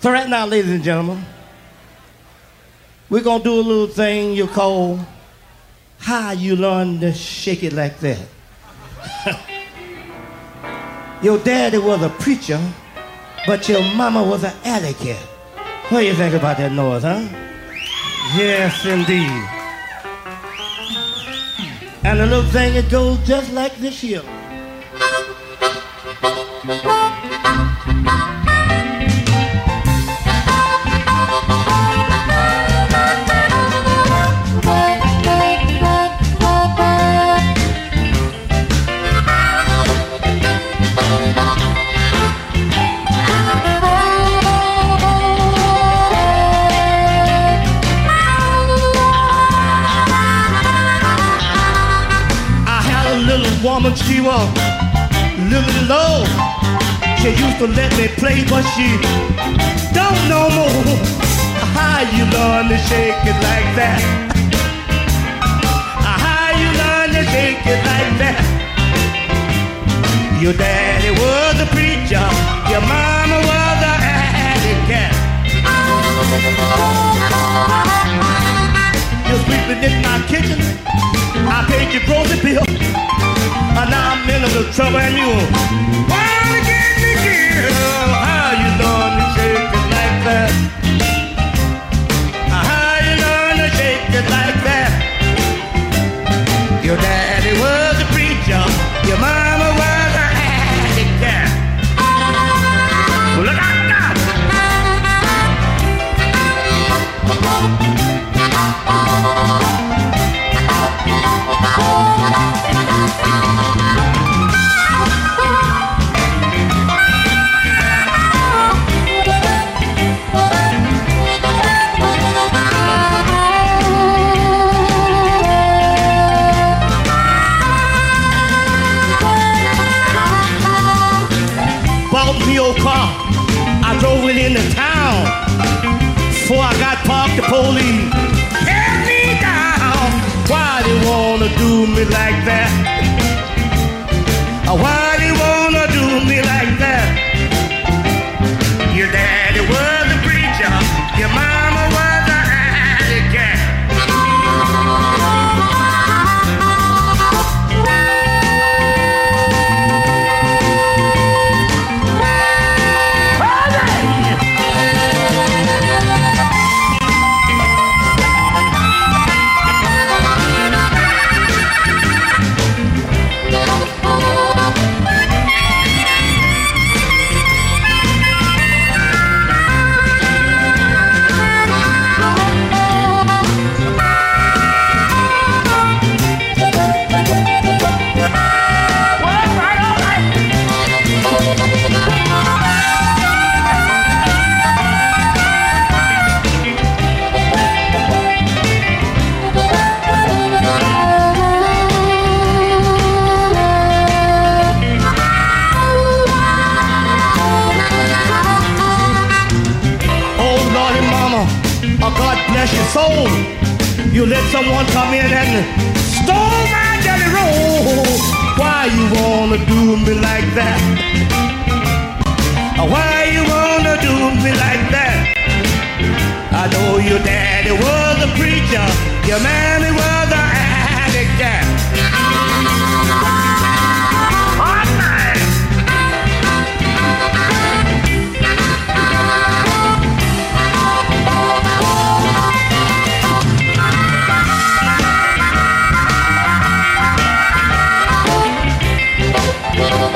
So right now, ladies and gentlemen, we're gonna do a little thing you call how you learn to shake it like that. your daddy was a preacher, but your mama was an alley. What do you think about that noise, huh? Yes, indeed. And the little thing, it goes just like this here. She was little low. She used to let me play, but she don't know more. How you learn to shake it like that? How you learn to shake it like that? Your daddy was a preacher, your mama was a alley cat. You're sleeping in my kitchen. I paid your grocery bill. And now I'm in a little trouble and you wanna get me killed. How you learn to shake it like that? How you learn to shake it like that? Your daddy was a preacher. Your mama bless your soul. You let someone come in and stole my jelly roll. Why you wanna do me like that? Why you wanna do me like that? I know your daddy was a preacher, your mammy was a alley cat.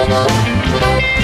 Thank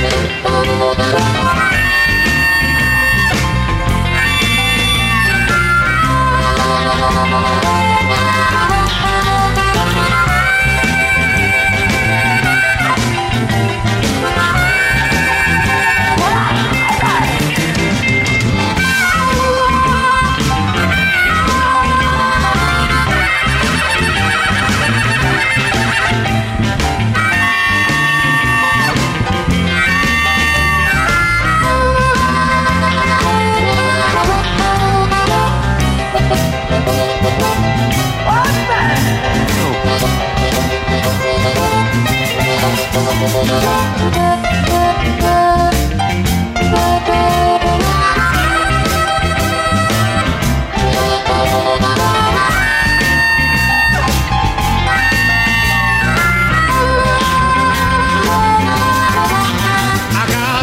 i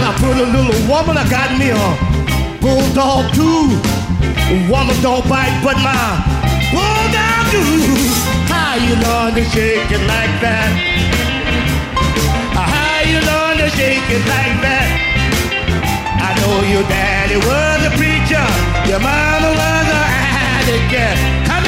got a little woman I got me a bulldog too. Woman don't bite, but my bulldog do. How you learn to shake it like that? How you learn to shake it like that? I know your daddy was a preacher, your mama was a addict.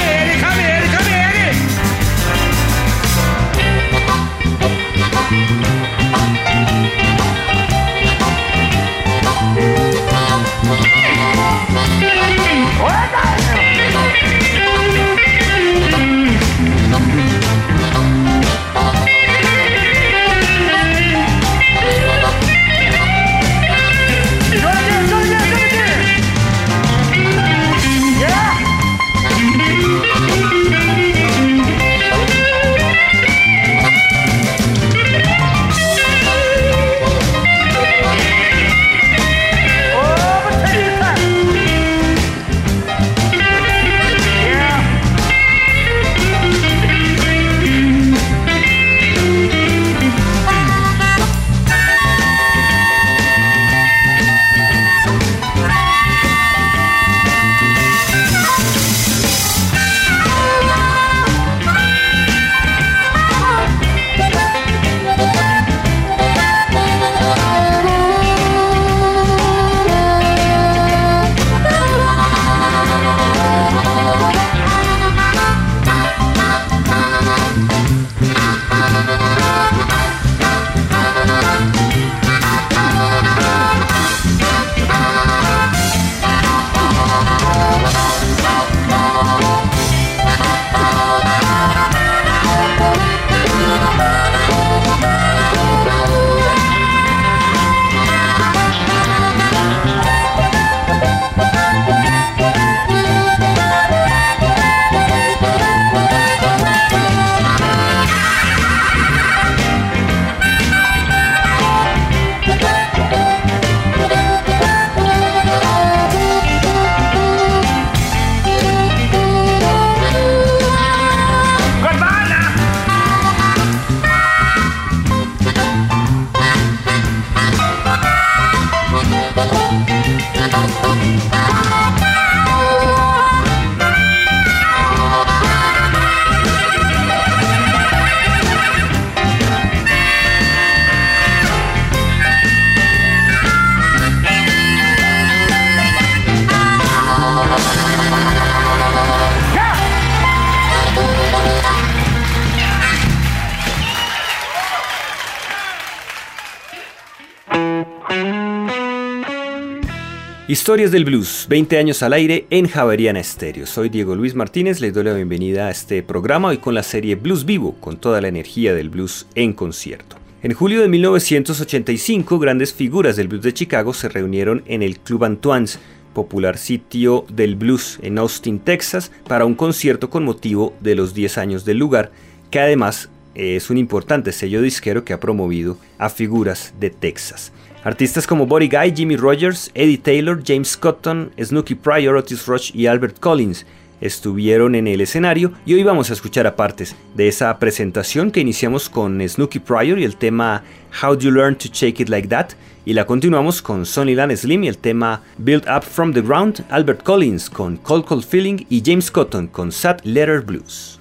Historias del Blues, 20 años al aire en Javeriana Estéreo. Soy Diego Luis Martínez, les doy la bienvenida a este programa hoy con la serie Blues Vivo, con toda la energía del blues en concierto. En julio de 1985, grandes figuras del blues de Chicago se reunieron en el Club Antoine's, popular sitio del blues en Austin, Texas, para un concierto con motivo de los 10 años del lugar, que además es un importante sello disquero que ha promovido a figuras de Texas. Artistas como Buddy Guy, Jimmy Rogers, Eddie Taylor, James Cotton, Snooky Pryor, Otis Rush y Albert Collins estuvieron en el escenario y hoy vamos a escuchar partes de esa presentación que iniciamos con Snooky Pryor y el tema How Do You Learn to Shake It Like That y la continuamos con Sonny Lan Slim y el tema Build Up From The Ground, Albert Collins con Cold Cold Feeling y James Cotton con Sad Letter Blues.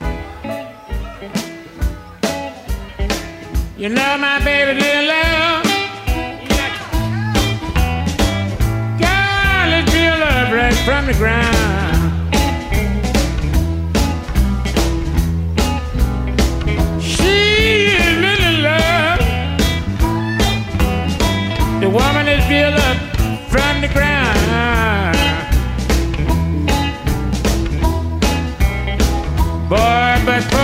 You know my baby little love. Girl is real from the ground. She is really love. The woman is built up from the ground. Boy, but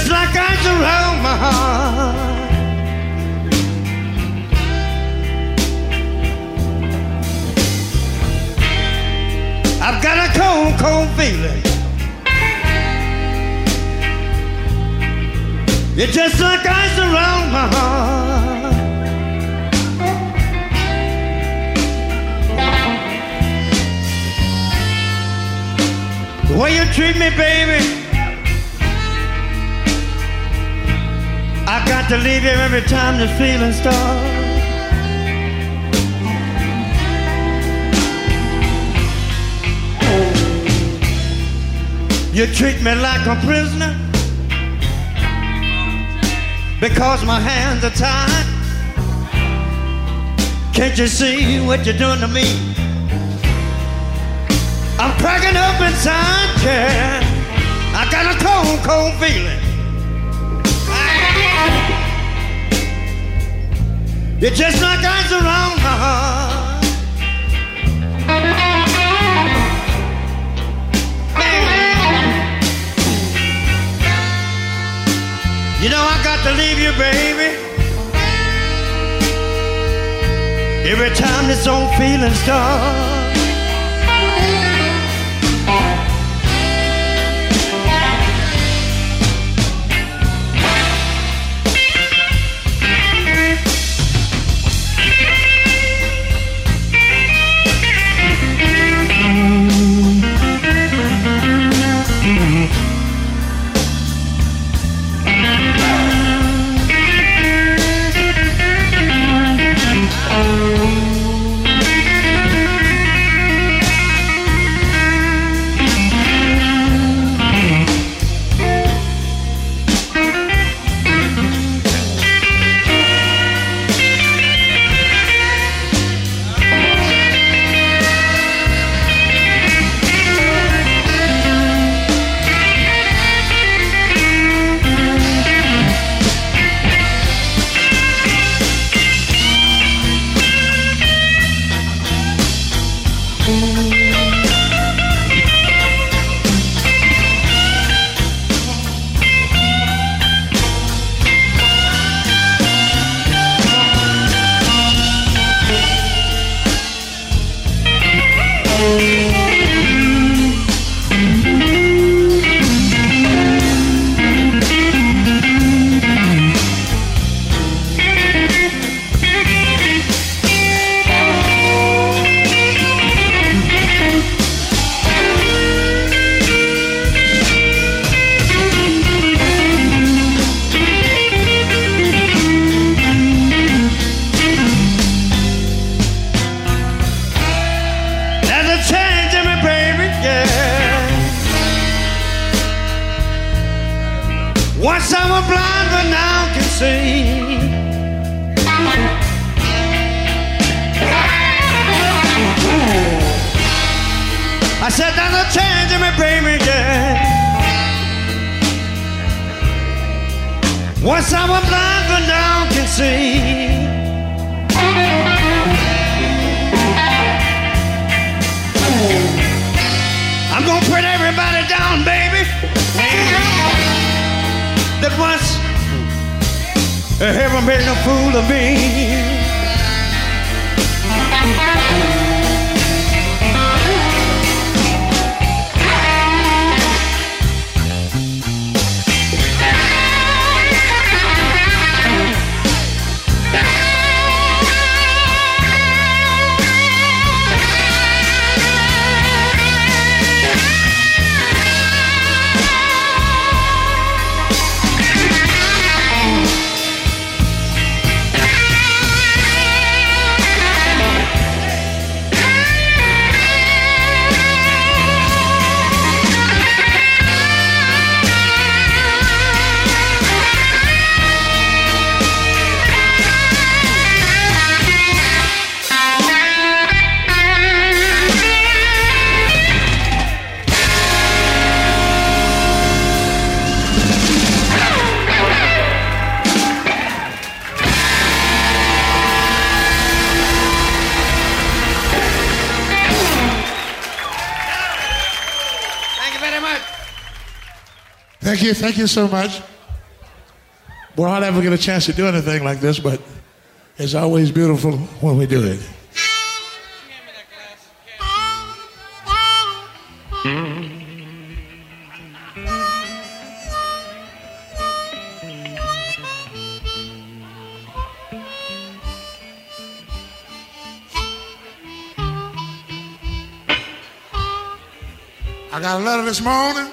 It's like ice around my heart. I've got a cold, cold feeling. It's just like ice around my heart. The way you treat me, baby. I got to leave you every time the feeling starts. You treat me like a prisoner because my hands are tied. Can't you see what you're doing to me? I'm cracking up inside, yeah. I got a cold, cold feeling. It just around my heart. You know I got to leave you, baby. Every time this old feeling starts. Once I was blind, but now I can see. I'm gonna put everybody down, baby. That once heaven made a fool of me. Thank you, thank you so much. We're not ever get a chance to do anything like this, but it's always beautiful when we do it. I got a letter this morning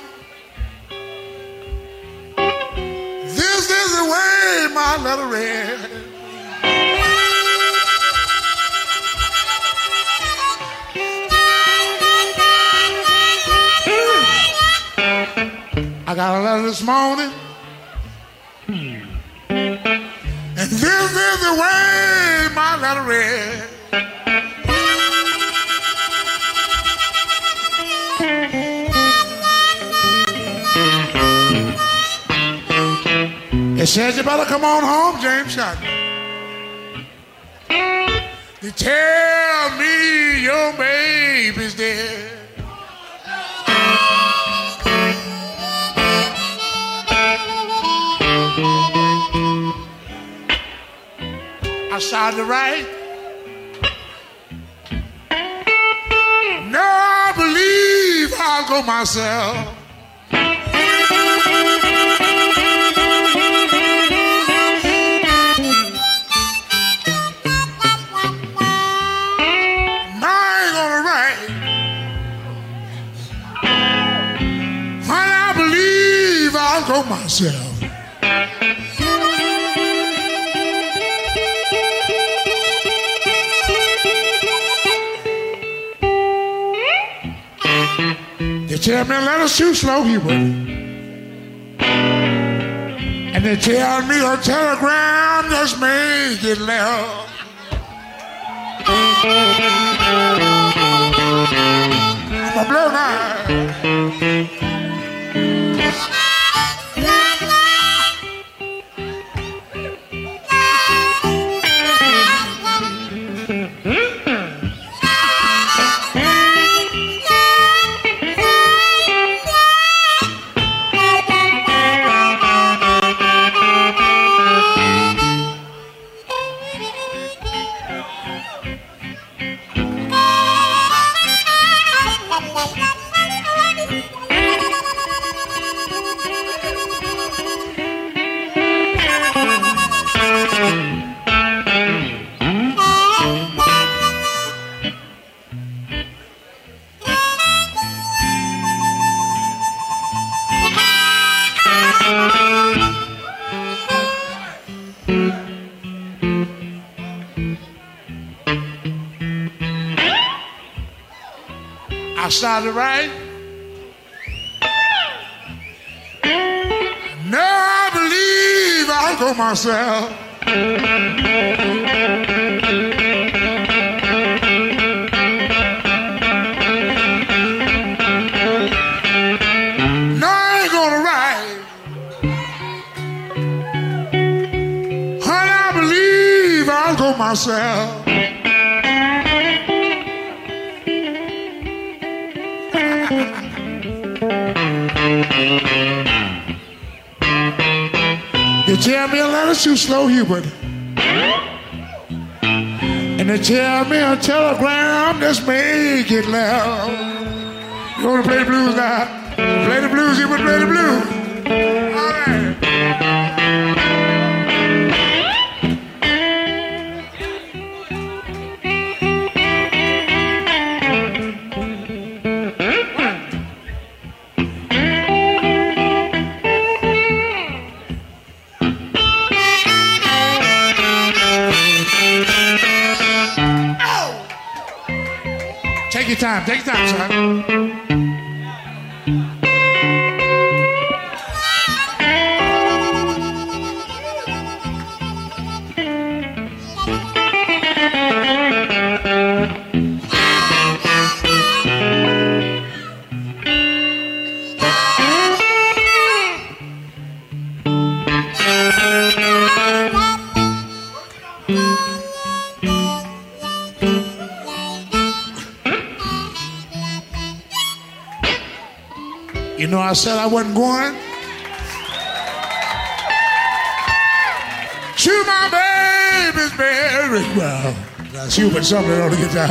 my letter read. I got a letter this morning. Hmm. And this is the way my letter read. Says you better come on home, James Shot. They tell me your baby's dead. I started to write. Now I believe I'll go myself. Myself. They tell me let us too slow, Hubert. And they tell me a telegram just make it left. I'm a blow now. No, I ain't gonna. Honey, I believe I'll go myself. Tell me a letter too slow, Hubert. And they tell me a telegram just make it loud. You wanna play the blues now? Play the blues, Hubert, play the blues. All right. Time, take your time, son. Said I wasn't going. To my baby's very well. That's guitar.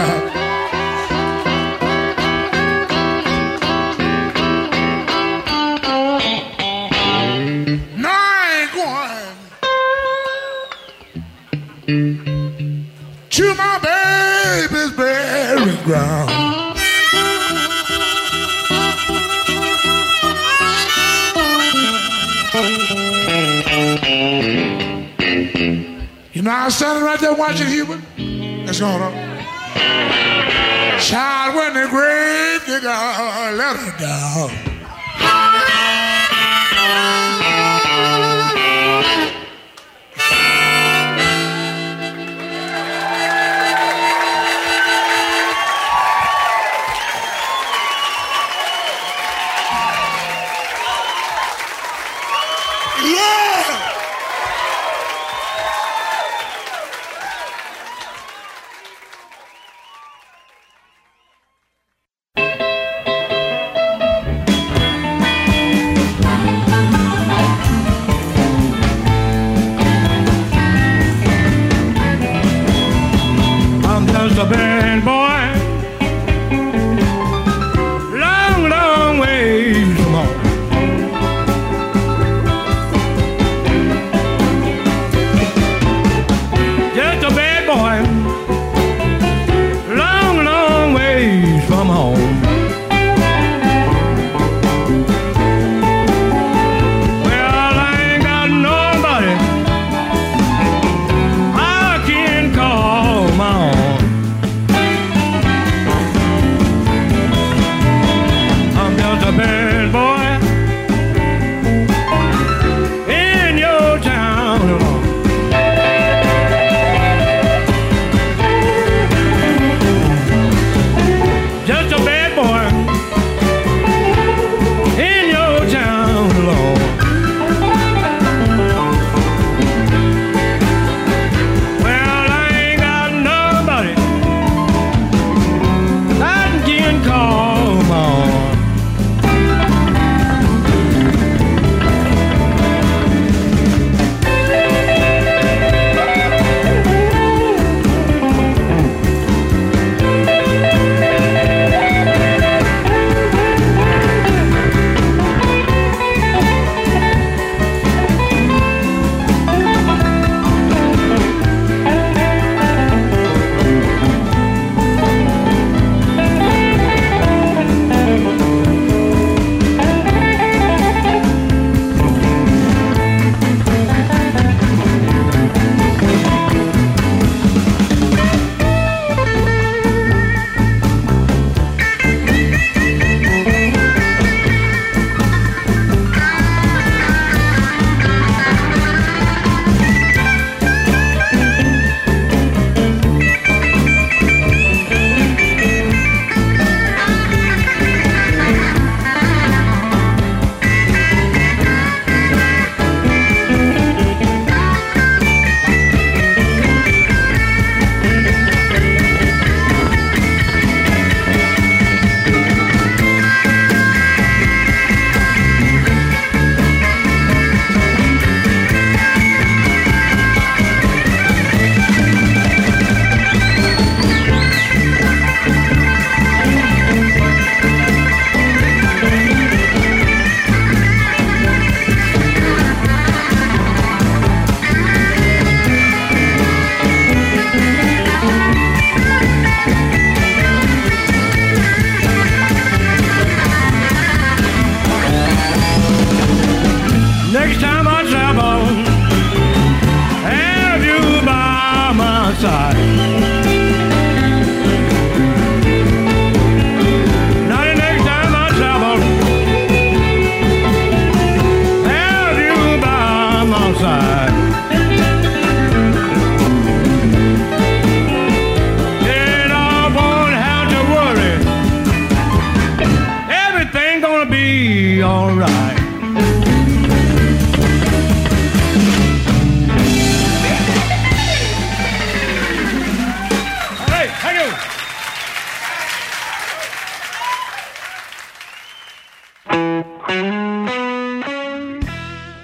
No, I going to my baby's burial ground. You know, I was standing right there watching Hubert. That's going on. Child, when the grave digger let her down.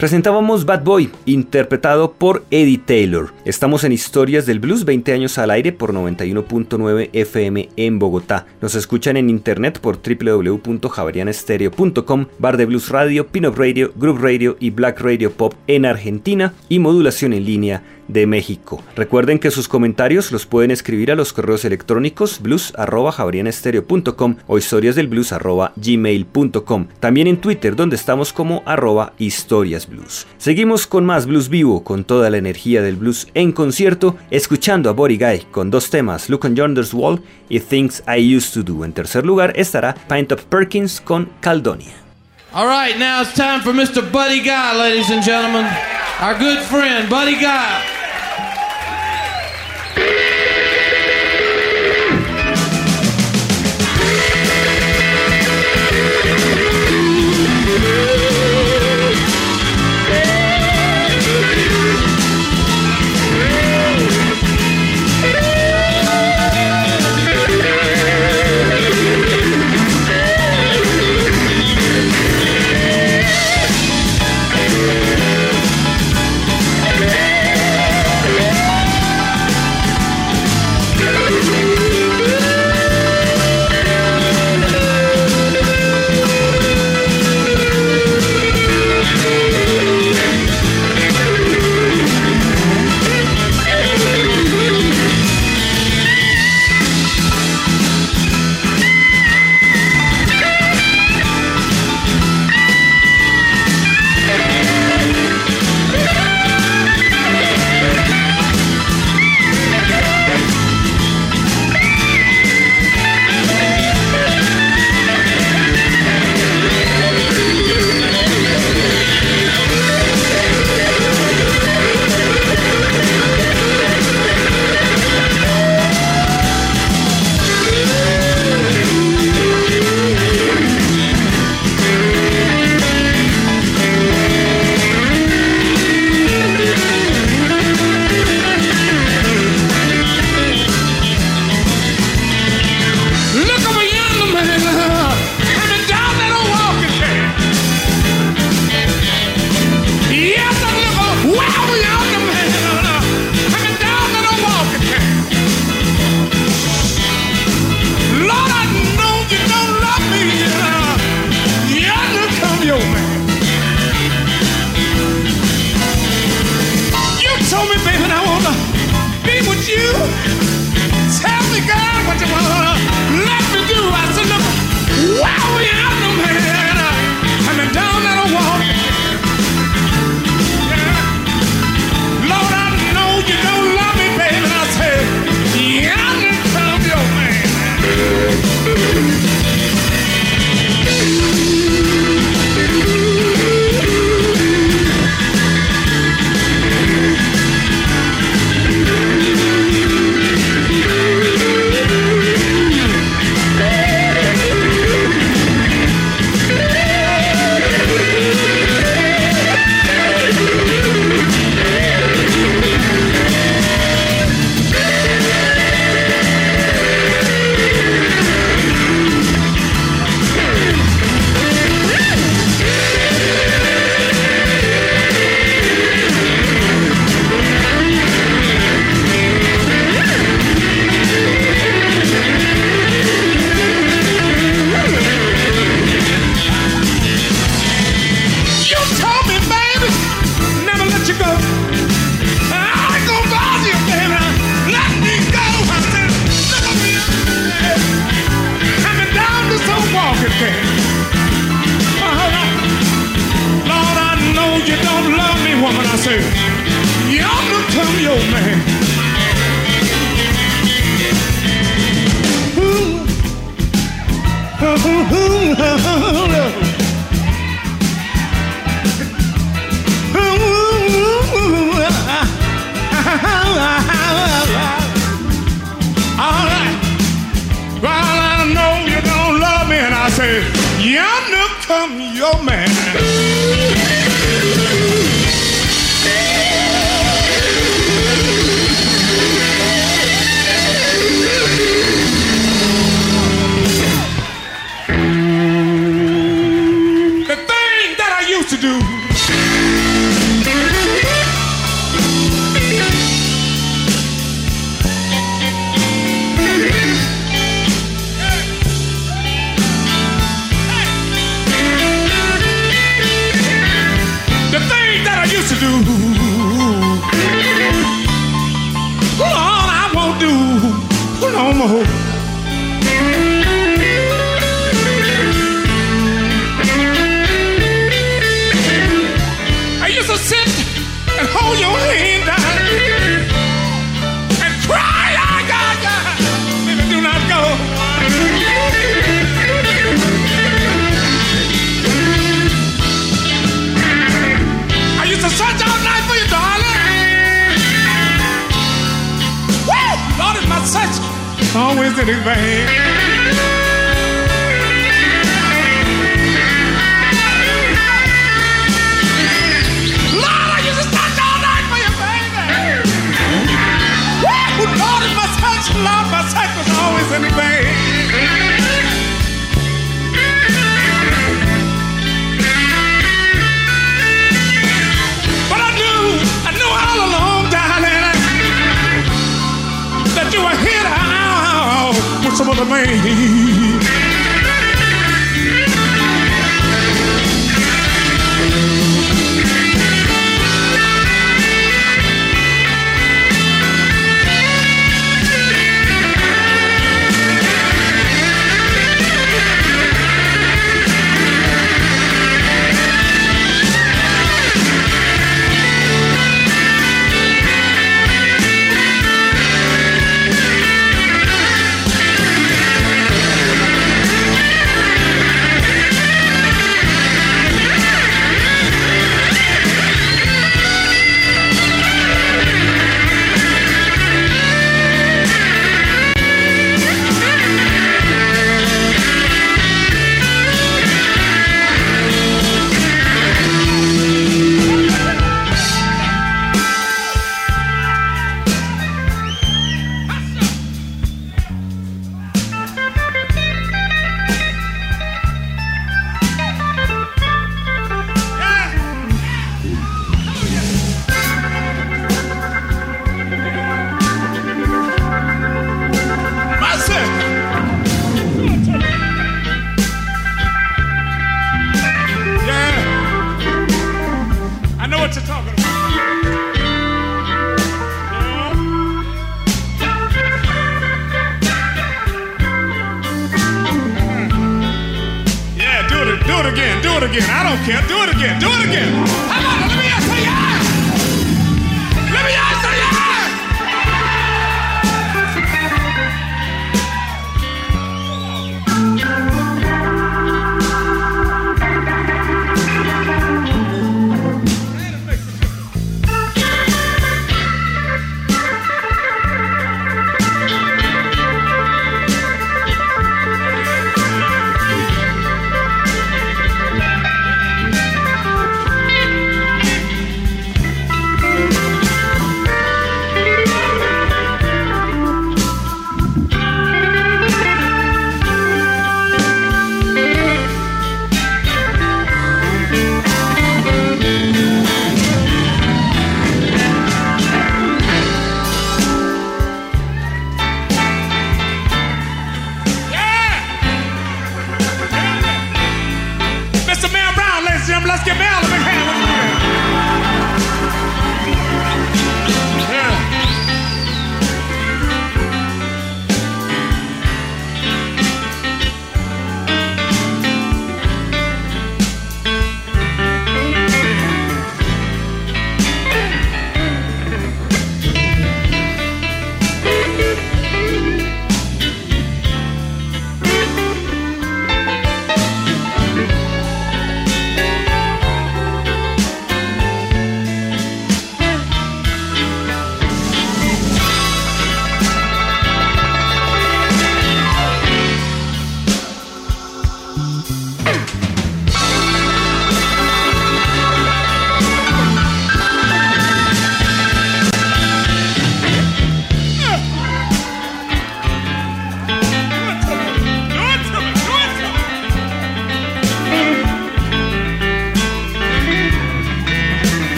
Presentábamos Bad Boy, interpretado por Eddie Taylor. Estamos en Historias del Blues, 20 años al aire por 91.9 FM en Bogotá. Nos escuchan en internet por www.javerianestereo.com, Bar de Blues Radio, Pin-Up Radio, Group Radio y Black Radio Pop en Argentina y modulación en línea de México. Recuerden que sus comentarios los pueden escribir a los correos electrónicos blues.javerianestereo.com o historiasdelblues.gmail.com. También en Twitter donde estamos como arroba historiasblues. Seguimos con más blues vivo, con toda la energía del blues en concierto, escuchando a Body Guy con dos temas, Look on Yonder's Wall y Things I Used to Do. En tercer lugar estará Pint Up Perkins con Caldonia. All right, now it's time for Mr. Buddy Guy, ladies and gentlemen. Our good friend, Buddy Guy. more. I used to sit and hold your hand down. is in his veins. the main.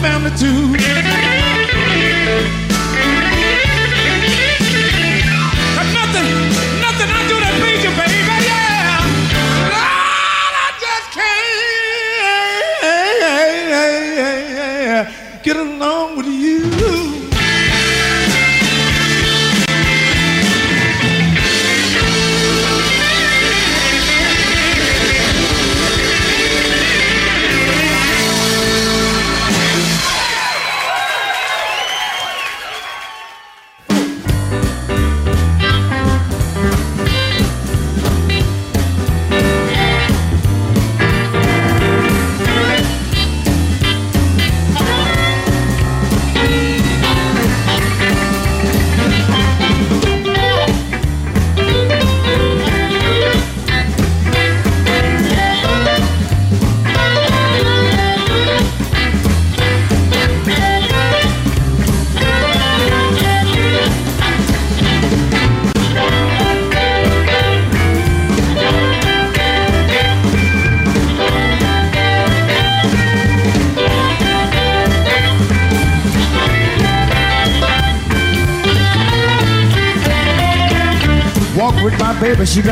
Family too.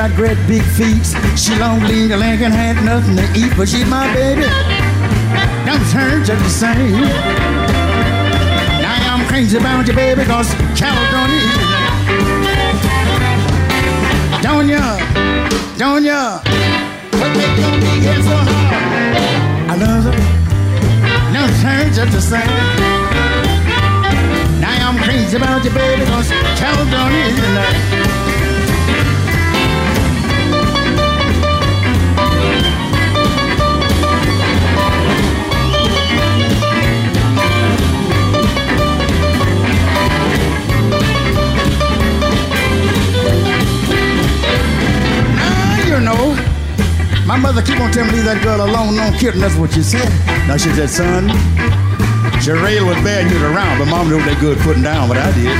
Got great big feet. She long, lean, and Lincoln had nothing to eat, but she's my baby. Them turns are the same. Now I'm crazy about you, baby, cause California is Don't ya, don't ya, what make your big head so hard? I love her. Them turns are the same. Now I'm crazy about you, baby, cause California is Now you know. My mother keep on telling me leave that girl alone, no kidding. That's what she said. Now she said, son, Sherelle was bad you around, but mom knew they good putting down what I did.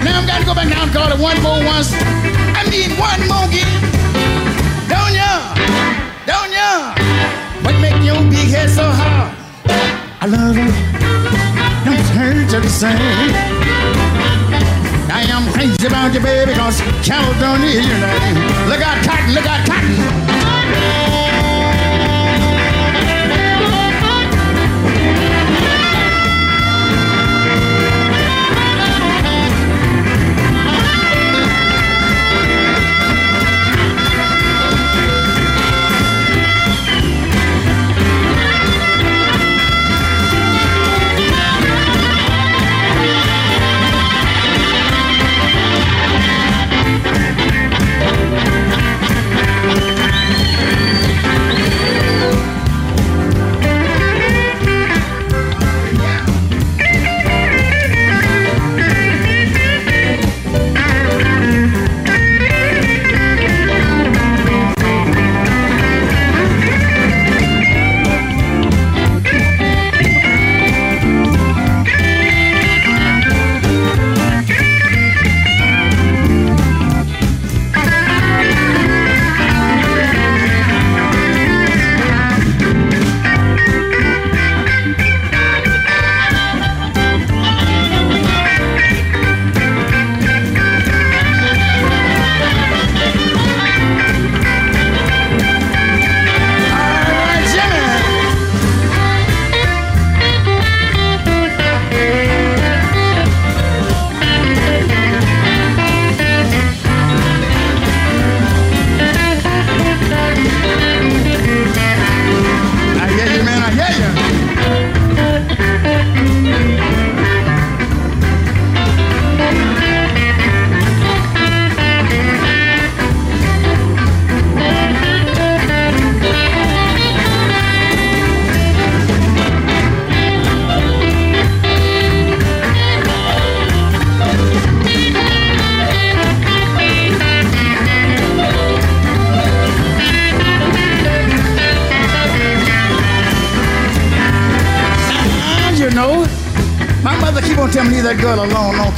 Now I'm got to go back down and call it one more once. I mean one more again. Don't ya? Don't ya? What make your big head so hard? I love you. Them turns are the same. I am crazy about you, baby, cause California is your name. Look out, cotton, look out, cotton.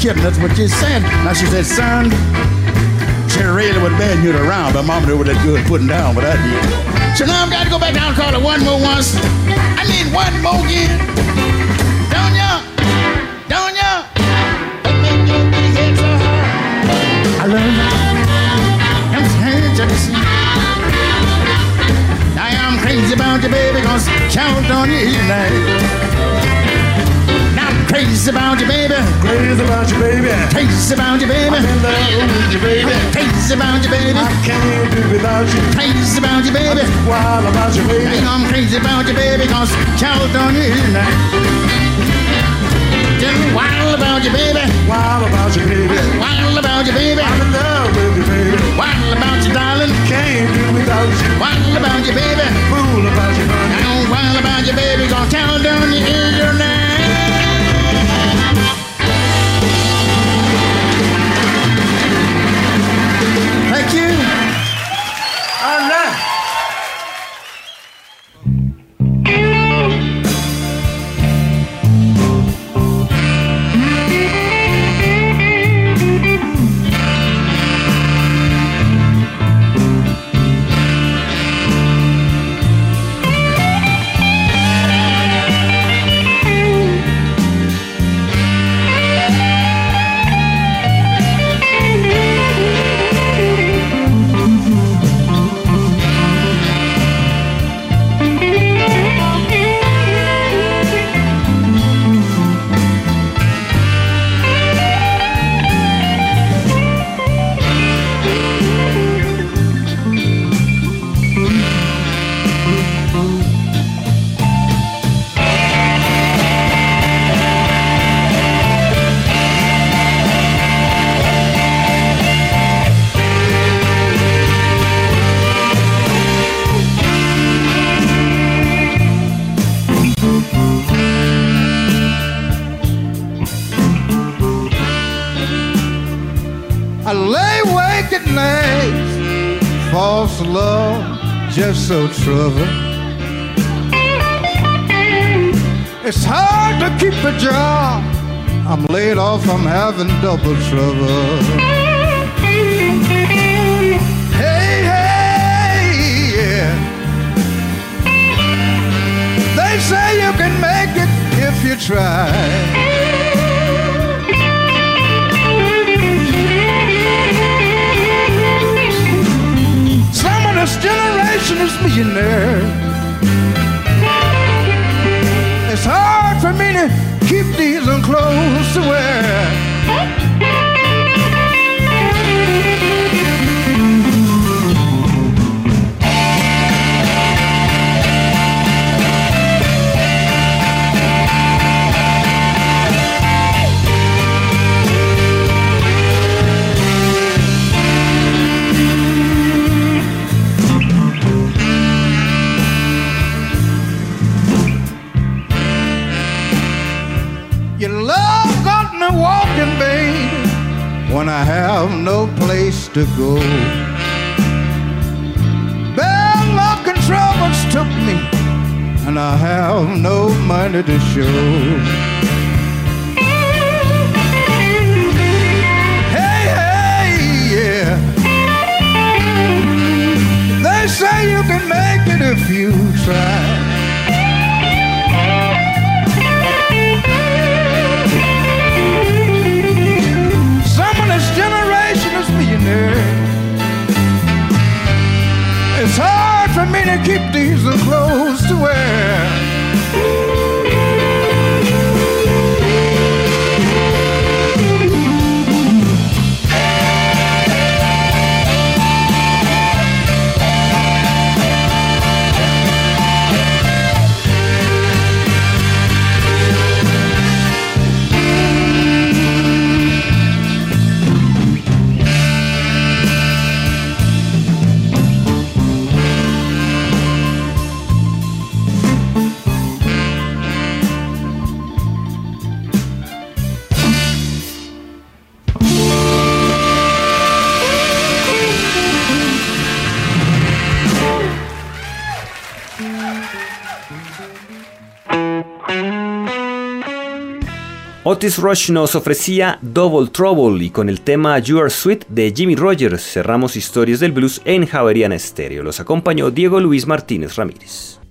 Kidding. That's what she said. Now she said, son, she really was bad you around, but mama knew what that good putting down, but I did. So now I've got to go back down and call her one more once. I mean one more again. Don't ya? Don't ya? I love you. I'm scared. I am crazy about you, baby, cause count on you tonight. I'm crazy about you, baby. Crazy about you, baby. Crazy about you, baby. I'm in love with you, baby. Crazy about you, baby. I can't do without you. Crazy about you, baby. Wild about you, baby. Hang I'm crazy about you, baby, cause on you tonight. Just wild about you, baby. Wild about you, baby. Wild about you, baby. I'm in love with you, baby. Wild about you, darling. Can't do without you. Wild about you, baby. Fool about you, honey. I'm wild about you, baby, gonna count on you tonight. You. So trouble. It's hard to keep a job. I'm laid off, I'm having double trouble. Hey, hey, yeah. They say you can make it if you try. This generation is millionaire. It's hard for me to keep these on clothes to wear. When I have no place to go. Bad luck and troubles took me, and I have no money to show. Hey, hey, yeah. They say you can make it if you try. For to keep these clothes to wear. Otis Rush nos ofrecía Double Trouble y con el tema You Are Sweet de Jimmy Rogers cerramos historias del blues en Javeriana Estéreo. Los acompañó Diego Luis Martínez Ramírez.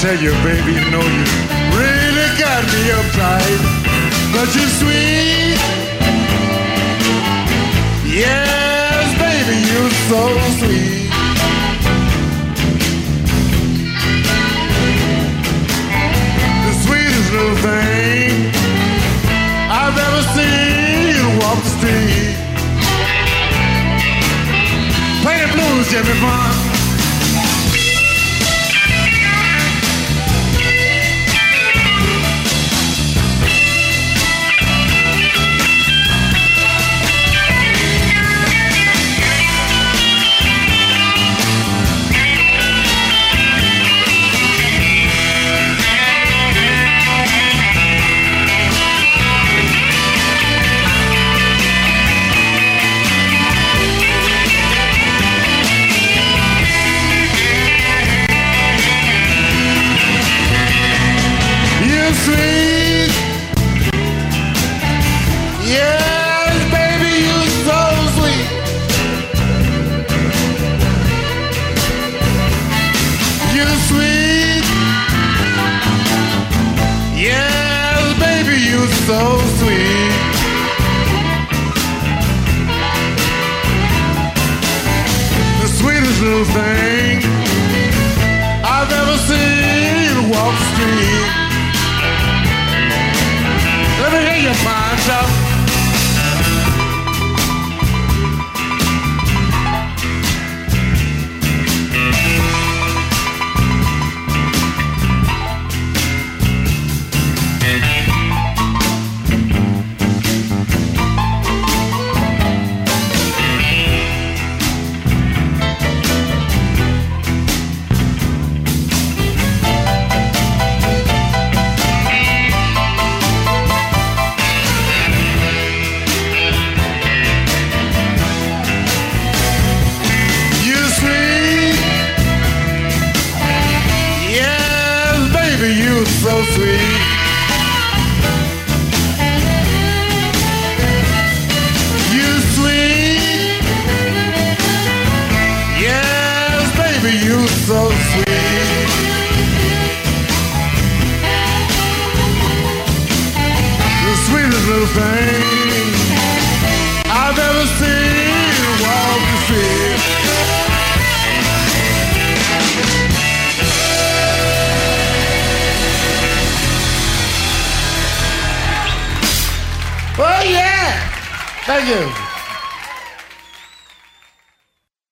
tell you, baby, no, you really got me uptight. But you